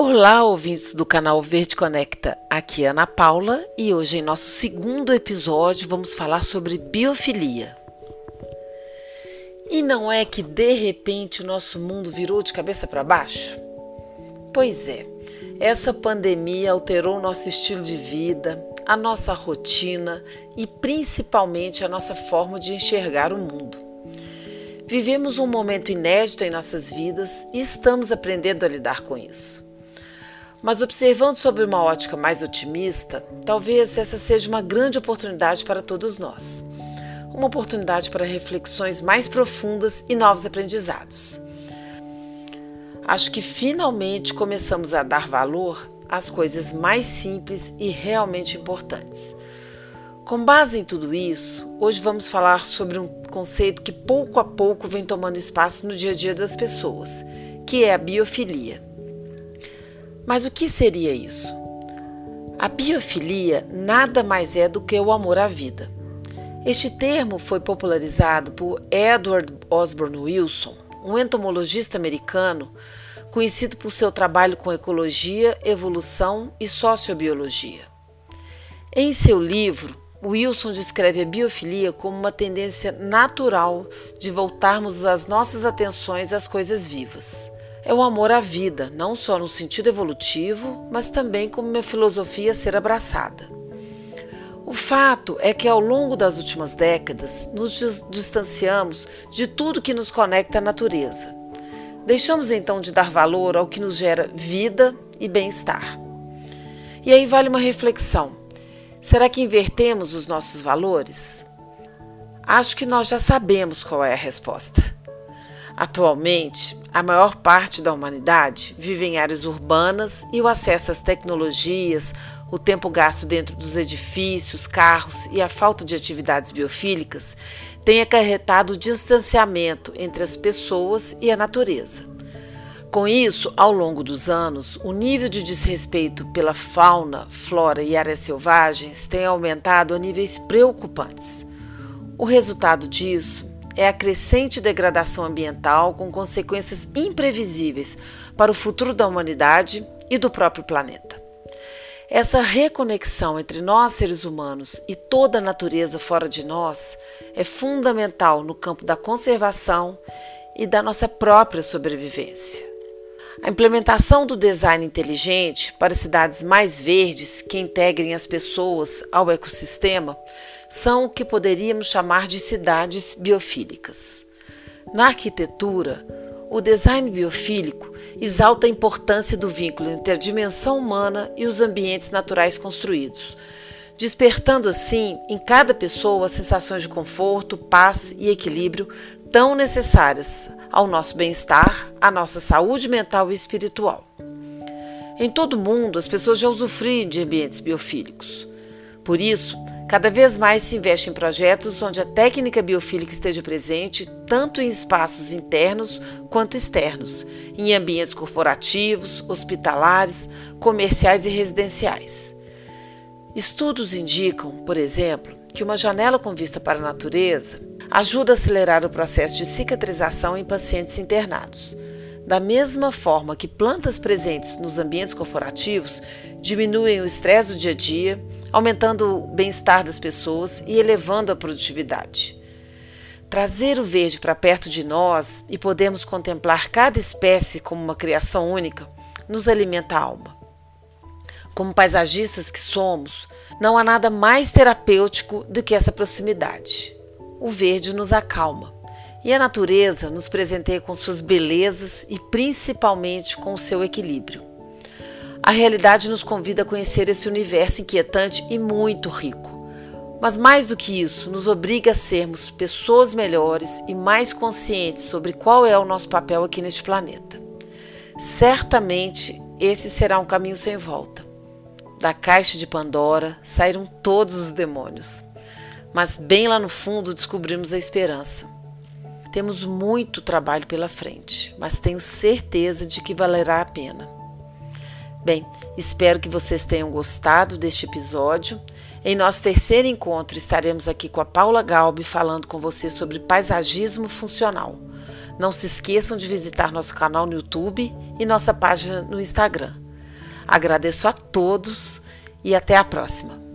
Olá, ouvintes do canal Verde Conecta. Aqui é Ana Paula e hoje, em nosso segundo episódio, vamos falar sobre biofilia. E não é que de repente o nosso mundo virou de cabeça para baixo? Pois é, essa pandemia alterou nosso estilo de vida, a nossa rotina e principalmente a nossa forma de enxergar o mundo. Vivemos um momento inédito em nossas vidas e estamos aprendendo a lidar com isso. Mas observando sobre uma ótica mais otimista, talvez essa seja uma grande oportunidade para todos nós. Uma oportunidade para reflexões mais profundas e novos aprendizados. Acho que finalmente começamos a dar valor às coisas mais simples e realmente importantes. Com base em tudo isso, hoje vamos falar sobre um conceito que pouco a pouco vem tomando espaço no dia a dia das pessoas, que é a biofilia. Mas o que seria isso? A biofilia nada mais é do que o amor à vida. Este termo foi popularizado por Edward Osborne Wilson, um entomologista americano conhecido por seu trabalho com ecologia, evolução e sociobiologia. Em seu livro, Wilson descreve a biofilia como uma tendência natural de voltarmos as nossas atenções às coisas vivas é o amor à vida, não só no sentido evolutivo, mas também como uma filosofia a ser abraçada. O fato é que ao longo das últimas décadas nos distanciamos de tudo que nos conecta à natureza. Deixamos então de dar valor ao que nos gera vida e bem-estar. E aí vale uma reflexão: será que invertemos os nossos valores? Acho que nós já sabemos qual é a resposta. Atualmente, a maior parte da humanidade vive em áreas urbanas e o acesso às tecnologias, o tempo gasto dentro dos edifícios, carros e a falta de atividades biofílicas tem acarretado o distanciamento entre as pessoas e a natureza. Com isso, ao longo dos anos, o nível de desrespeito pela fauna, flora e áreas selvagens tem aumentado a níveis preocupantes. O resultado disso é a crescente degradação ambiental com consequências imprevisíveis para o futuro da humanidade e do próprio planeta. Essa reconexão entre nós, seres humanos, e toda a natureza fora de nós é fundamental no campo da conservação e da nossa própria sobrevivência. A implementação do design inteligente para cidades mais verdes que integrem as pessoas ao ecossistema são o que poderíamos chamar de cidades biofílicas. Na arquitetura, o design biofílico exalta a importância do vínculo entre a dimensão humana e os ambientes naturais construídos, despertando assim em cada pessoa sensações de conforto, paz e equilíbrio tão necessárias ao nosso bem-estar, à nossa saúde mental e espiritual. Em todo o mundo, as pessoas já usufruem de ambientes biofílicos. Por isso, cada vez mais se investe em projetos onde a técnica biofílica esteja presente tanto em espaços internos quanto externos, em ambientes corporativos, hospitalares, comerciais e residenciais. Estudos indicam, por exemplo, que uma janela com vista para a natureza ajuda a acelerar o processo de cicatrização em pacientes internados. Da mesma forma que plantas presentes nos ambientes corporativos diminuem o estresse do dia a dia, aumentando o bem-estar das pessoas e elevando a produtividade. Trazer o verde para perto de nós e podermos contemplar cada espécie como uma criação única nos alimenta a alma. Como paisagistas que somos, não há nada mais terapêutico do que essa proximidade. O verde nos acalma e a natureza nos presenteia com suas belezas e principalmente com o seu equilíbrio. A realidade nos convida a conhecer esse universo inquietante e muito rico. Mas mais do que isso, nos obriga a sermos pessoas melhores e mais conscientes sobre qual é o nosso papel aqui neste planeta. Certamente esse será um caminho sem volta. Da caixa de Pandora saíram todos os demônios. Mas bem lá no fundo descobrimos a esperança. Temos muito trabalho pela frente, mas tenho certeza de que valerá a pena. Bem, espero que vocês tenham gostado deste episódio. Em nosso terceiro encontro estaremos aqui com a Paula Galbi falando com você sobre paisagismo funcional. Não se esqueçam de visitar nosso canal no YouTube e nossa página no Instagram. Agradeço a todos e até a próxima.